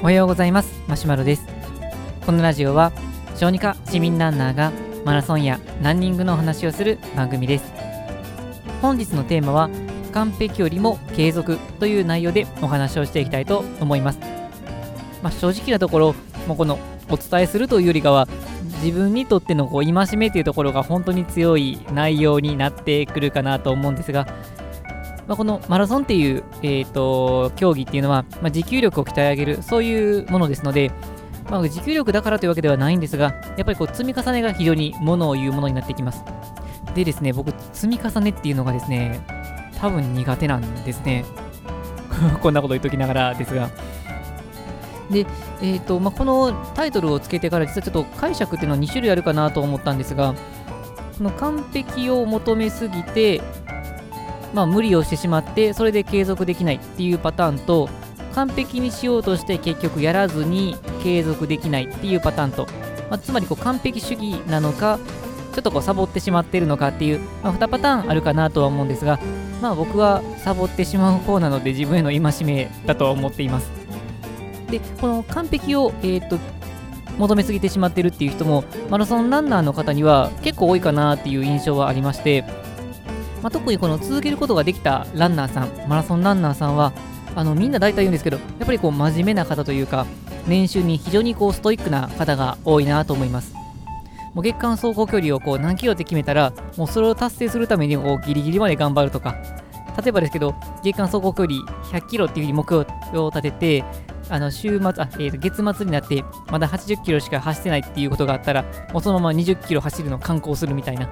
おはようございます。マシュマロです。このラジオは小児科市民ランナーがマラソンやランニングのお話をする番組です。本日のテーマは完璧よりも継続という内容でお話をしていきたいと思います。まあ、正直なところもうこのお伝えするというよりかは自分にとってのこう戒めというところが本当に強い内容になってくるかなと思うんですがまあ、このマラソンっていう、えーと、競技っていうのは、まあ、持久力を鍛え上げる、そういうものですので、まあ、持久力だからというわけではないんですが、やっぱりこう積み重ねが非常にものを言うものになってきます。でですね、僕、積み重ねっていうのがですね、多分苦手なんですね。こんなこと言っときながらですが。で、えーとまあ、このタイトルをつけてから実はちょっと解釈っていうのは2種類あるかなと思ったんですが、この完璧を求めすぎて、まあ、無理をしてしまってそれで継続できないっていうパターンと完璧にしようとして結局やらずに継続できないっていうパターンと、まあ、つまりこう完璧主義なのかちょっとこうサボってしまっているのかっていう、まあ、2パターンあるかなとは思うんですが、まあ、僕はサボってしまう方なので自分への戒めだとは思っています。でこの完璧を、えーと求めすぎてしまってるっていう人もマラソンランナーの方には結構多いかなっていう印象はありましてまあ、特にこの続けることができたランナーさん、マラソンランナーさんは、あのみんな大体言うんですけど、やっぱりこう真面目な方というか、練習に非常にこうストイックな方が多いなと思います。もう月間走行距離をこう何キロって決めたら、もうそれを達成するためにこうギリギリまで頑張るとか、例えばですけど、月間走行距離100キロっていうふうに目標を立てて、あの週末あ、えー、月末になってまだ80キロしか走ってないっていうことがあったら、もうそのまま20キロ走るのを観光するみたいな、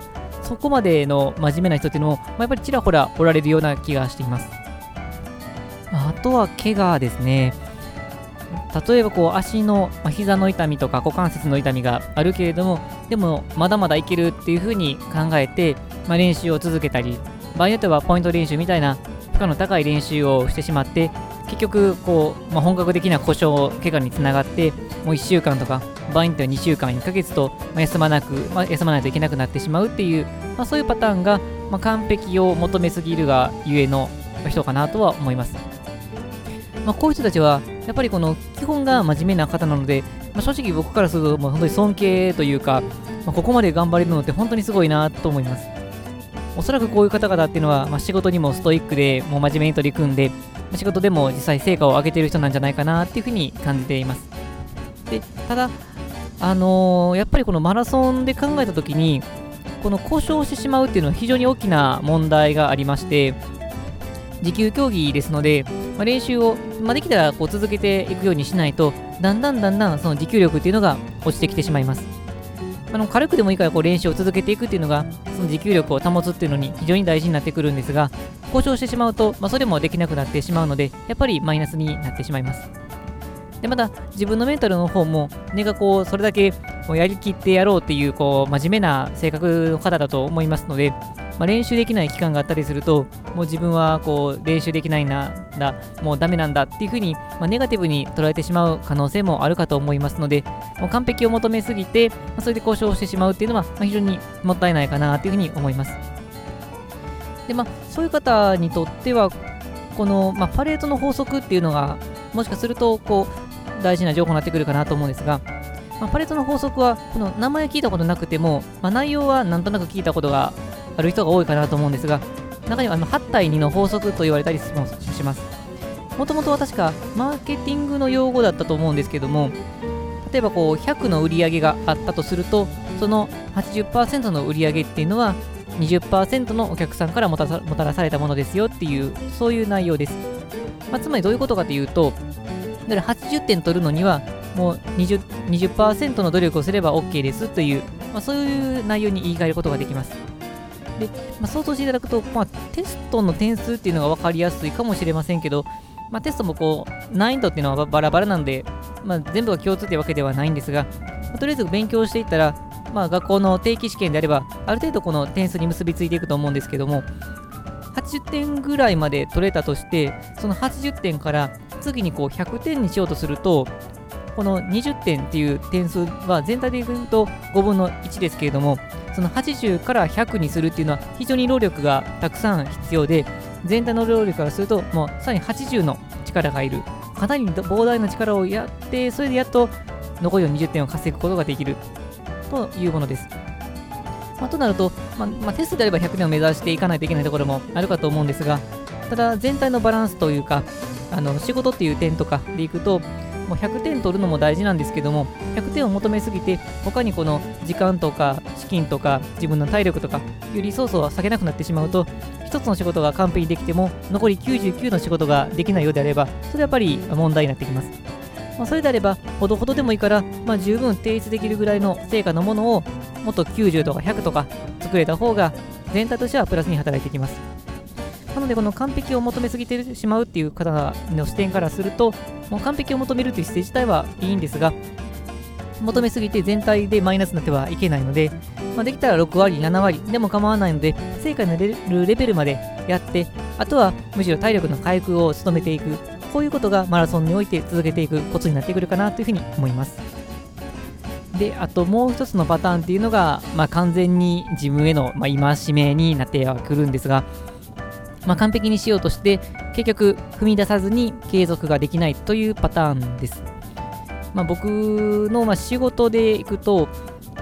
そこまでの真面目な人っていうのも、まあ、やっぱりちらほらおられるような気がしています。あとは怪我ですね。例えばこう足の、まあ、膝の痛みとか股関節の痛みがあるけれども、でもまだまだいけるっていうふうに考えて、まあ、練習を続けたり、場合によってはポイント練習みたいな負荷の高い練習をしてしまって、結局こう、まあ、本格的な故障、怪我につながって、もう1週間とか場合によっては2週間、1ヶ月と、まあ休まなく、まあ、休まないといけなくなってしまうっていう、まあ、そういうパターンが、まあ、完璧を求めすぎるがゆえの人かなとは思います。まあ、こういう人たちは、やっぱりこの基本が真面目な方なので、まあ、正直僕からすると、もう本当に尊敬というか、まあ、ここまで頑張れるのって本当にすごいなと思います。おそらくこういう方々っていうのは、まあ、仕事にもストイックで、もう真面目に取り組んで、仕事でも実際成果を上げている人なんじゃないかなっていうふうに感じています。でただ、あのー、やっぱりこのマラソンで考えたときに、この故障してしまうっていうのは非常に大きな問題がありまして、持久競技ですので、まあ、練習を、まあ、できたらこう続けていくようにしないと、だんだんだんだんその持久力っていうのが落ちてきてしまいます。あの軽くでもいいからこう練習を続けていくっていうのが、その持久力を保つっていうのに非常に大事になってくるんですが、故障してしまうと、まあ、それもできなくなってしまうので、やっぱりマイナスになってしまいます。でまた自分のメンタルの方も根がこうそれだけもうやりきってやろうっていうこう真面目な性格の方だと思いますので、まあ、練習できない期間があったりするともう自分はこう練習できないんだもうダメなんだっていうふうに、まあ、ネガティブに捉えてしまう可能性もあるかと思いますのでもう完璧を求めすぎて、まあ、それで交渉してしまうっていうのは、まあ、非常にもったいないかなというふうに思います。でまあそういう方にとってはこの、まあ、パレードの法則っていうのがもしかするとこう大事な情報になってくるかなと思うんですが、まあ、パレットの法則は、この名前聞いたことなくても、まあ、内容はなんとなく聞いたことがある人が多いかなと思うんですが、中にはあの8対2の法則と言われたりします。もともとは確かマーケティングの用語だったと思うんですけども、例えばこう100の売り上げがあったとすると、その80%の売り上げっていうのは20%のお客さんからもたらされたものですよっていう、そういう内容です。まあ、つまりどういうことかというと、だから80点取るのには、もう 20%, 20の努力をすれば OK ですという、まあ、そういう内容に言い換えることができます。で、まあ、想像していただくと、まあ、テストの点数っていうのが分かりやすいかもしれませんけど、まあ、テストもこう難易度っていうのはバラバラなんで、まあ、全部が共通ってわけではないんですが、まあ、とりあえず勉強していったら、まあ、学校の定期試験であれば、ある程度この点数に結びついていくと思うんですけども、80点ぐらいまで取れたとして、その80点から次にこう100点にしようとすると、この20点っていう点数は全体で言うと5分の1ですけれども、その80から100にするっていうのは非常に労力がたくさん必要で、全体の労力からするともうさらに80の力がいる。かなり膨大な力をやって、それでやっと残りの20点を稼ぐことができるというものです。まあ、となると、まあ、まあ、テストであれば100点を目指していかないといけないところもあるかと思うんですが、ただ全体のバランスというか、あの仕事っていう点とかでいくと、もう100点取るのも大事なんですけども、100点を求めすぎて、他にこの時間とか資金とか自分の体力とかいうリソースを避けなくなってしまうと、1つの仕事が完璧にできても、残り99の仕事ができないようであれば、それはやっぱり問題になってきます。まあ、それであれば、ほどほどでもいいから、まあ、十分提出できるぐらいの成果のものを、もっと90とか100とか作れた方が、全体としてはプラスに働いてきます。なので、この完璧を求めすぎてしまうっていう方の視点からすると、もう完璧を求めるという姿勢自体はいいんですが、求めすぎて全体でマイナスになってはいけないので、まあ、できたら6割、7割でも構わないので、成果になれるレベルまでやって、あとはむしろ体力の回復を努めていく、こういうことがマラソンにおいて続けていくコツになってくるかなというふうに思います。で、あともう一つのパターンっていうのが、まあ、完全に自分への、まあ、戒めになってはくるんですが、まあ、完璧にしようとして結局踏み出さずに継続ができないというパターンです。まあ、僕のま仕事でいくと、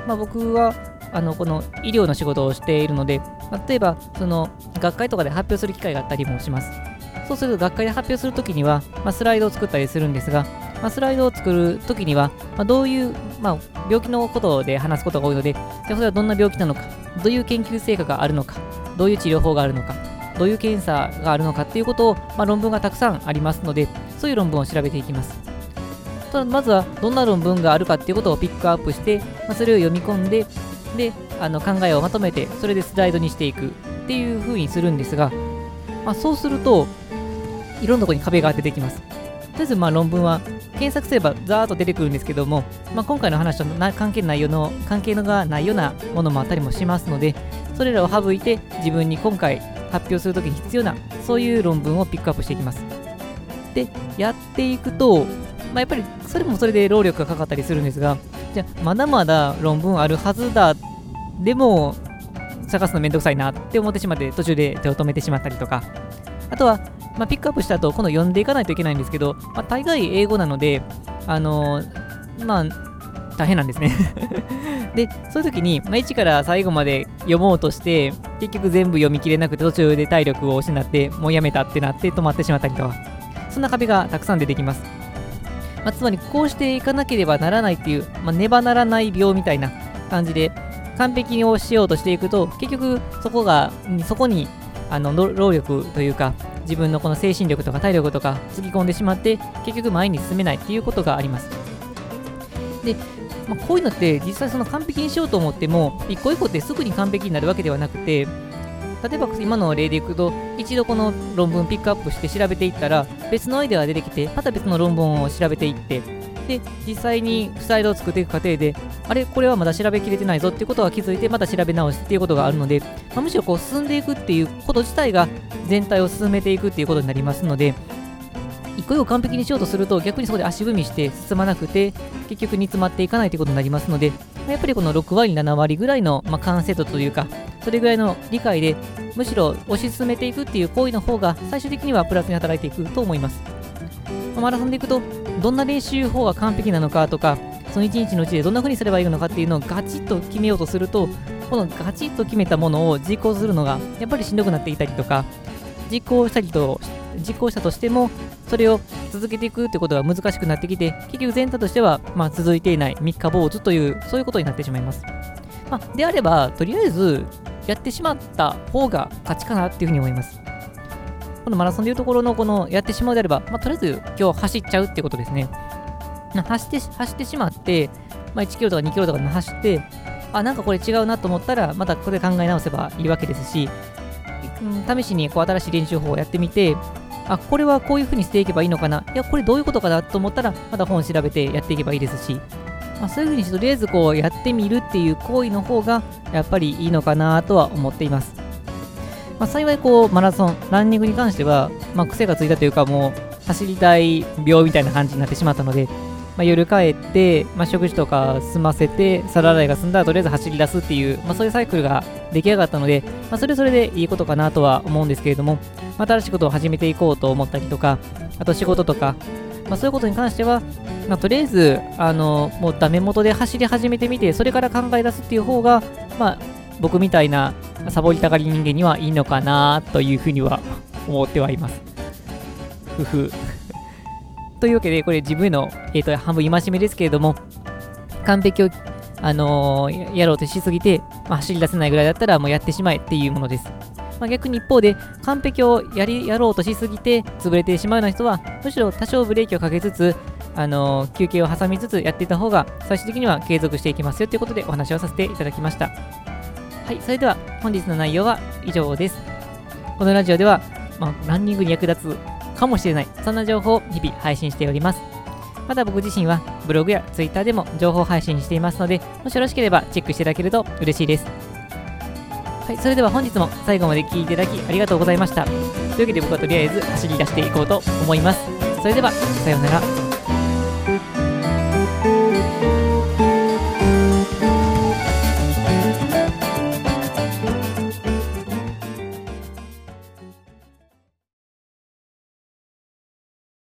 まあ、僕はあのこの医療の仕事をしているので、ま例えばその学会とかで発表する機会があったりもします。そうすると学会で発表するときには、ま、スライドを作ったりするんですが、ま、スライドを作るときには、ま、どういう、まあ、病気のことで話すことが多いので、じゃそれはどんな病気なのか、どういう研究成果があるのか、どういう治療法があるのか、どういう検査があるのかっていうことを、まあ、論文がたくさんありますので、そういう論文を調べていきます。ただまずはどんな論文があるかっていうことをピックアップして、まあ、それを読み込んで、で、あの考えをまとめて、それでスライドにしていくっていう風にするんですが、まあ、そうすると、いろんなとこに壁が出てきます。とりあえずまあ論文は検索すればザーッと出てくるんですけども、まあ、今回の話と関係ないよの関係のがないようなものもあったりもしますので、それらを省いて自分に今回発表するときに必要なそういう論文をピックアップしていきます。で、やっていくと、まあ、やっぱりそれもそれで労力がかかったりするんですが、じゃあまだまだ論文あるはずだ、でも探すのめんどくさいなって思ってしまって途中で手を止めてしまったりとか、あとは、まあ、ピックアップした後、今度読んでいかないといけないんですけど、まあ、大概英語なので、あのー、まあ、大変なんですね。で、そういう時に、まあ、1から最後まで読もうとして、結局全部読み切れなくて途中で体力を失って、もうやめたってなって止まってしまったりとか、そんな壁がたくさん出てきます。まあ、つまり、こうしていかなければならないっていう、まあ、ねばならない病みたいな感じで、完璧をしようとしていくと、結局そこが、そこにあの労力というか、自分のこの精神力とか体力とかつぎ込んでしまって、結局前に進めないっていうことがあります。で、まあ、こういうのって実際その完璧にしようと思っても一個一個ってすぐに完璧になるわけではなくて例えば今の例でいくと一度この論文ピックアップして調べていったら別のアイデアが出てきてまた別の論文を調べていってで実際にスライドを作っていく過程であれこれはまだ調べきれてないぞっていうことは気づいてまた調べ直すっていうことがあるので、まあ、むしろこう進んでいくっていうこと自体が全体を進めていくっていうことになりますので一個一個完璧にしようとすると逆にそこで足踏みして進まなくて結局煮詰まっていかないということになりますのでやっぱりこの6割7割ぐらいの、まあ、完成度というかそれぐらいの理解でむしろ推し進めていくっていう行為の方が最終的にはプラスに働いていくと思います、まあ、マラソンでいくとどんな練習法が完璧なのかとかその1日のうちでどんな風にすればいいのかっていうのをガチッと決めようとするとこのガチッと決めたものを実行するのがやっぱりしんどくなっていたりとか実行したりと実行したとしてもそれを続けていくってことが難しくなってきて、結局全体としては、まあ、続いていない三日坊主という、そういうことになってしまいます。まあ、であれば、とりあえずやってしまった方が勝ちかなっていうふうに思います。このマラソンでいうところのこのやってしまうであれば、まあ、とりあえず今日走っちゃうってことですね。走って走ってしまって、まあ、1キロとか2キロとか走って、あ、なんかこれ違うなと思ったら、またこれ考え直せばいいわけですし、試しにこう新しい練習法をやってみて、あ、これはこういう風にしていけばいいのかな？いや、これどういうことかな？と思ったら、また本調べてやっていけばいいですし、まあ、そういう風にとりあえずこうやってみるっていう行為の方が、やっぱりいいのかなとは思っています。まあ、幸いこう、マラソン、ランニングに関しては、まあ、癖がついたというか、もう、走りたい病みたいな感じになってしまったので、まあ、夜帰って、まあ、食事とか済ませて、皿洗いが済んだらとりあえず走り出すっていう、まあ、そういうサイクルが出来上がったので、まあ、それそれでいいことかなとは思うんですけれども、新しいことを始めていこうと思ったりとか、あと仕事とか、まあ、そういうことに関しては、まあ、とりあえず、あのもうダメ元で走り始めてみて、それから考え出すっていう方が、まあ、僕みたいなサボりたがり人間にはいいのかなというふうには 思ってはいます。ふふ。というわけで、これ自分への、えーと、半分戒めですけれども、完璧を、あのー、やろうとしすぎて、まあ、走り出せないぐらいだったらもうやってしまえっていうものです。まあ、逆に一方で、完璧をやりやろうとしすぎて潰れてしまうような人は、むしろ多少ブレーキをかけつつ、あの、休憩を挟みつつやっていた方が、最終的には継続していきますよということでお話をさせていただきました。はい、それでは本日の内容は以上です。このラジオでは、まあ、ランニングに役立つかもしれない、そんな情報を日々配信しております。また僕自身はブログやツイッターでも情報配信していますので、もしよろしければチェックしていただけると嬉しいです。はい、それでは本日も最後まで聴いていただきありがとうございました。というわけで僕はとりあえず走り出していこうと思います。それでは、さようなら。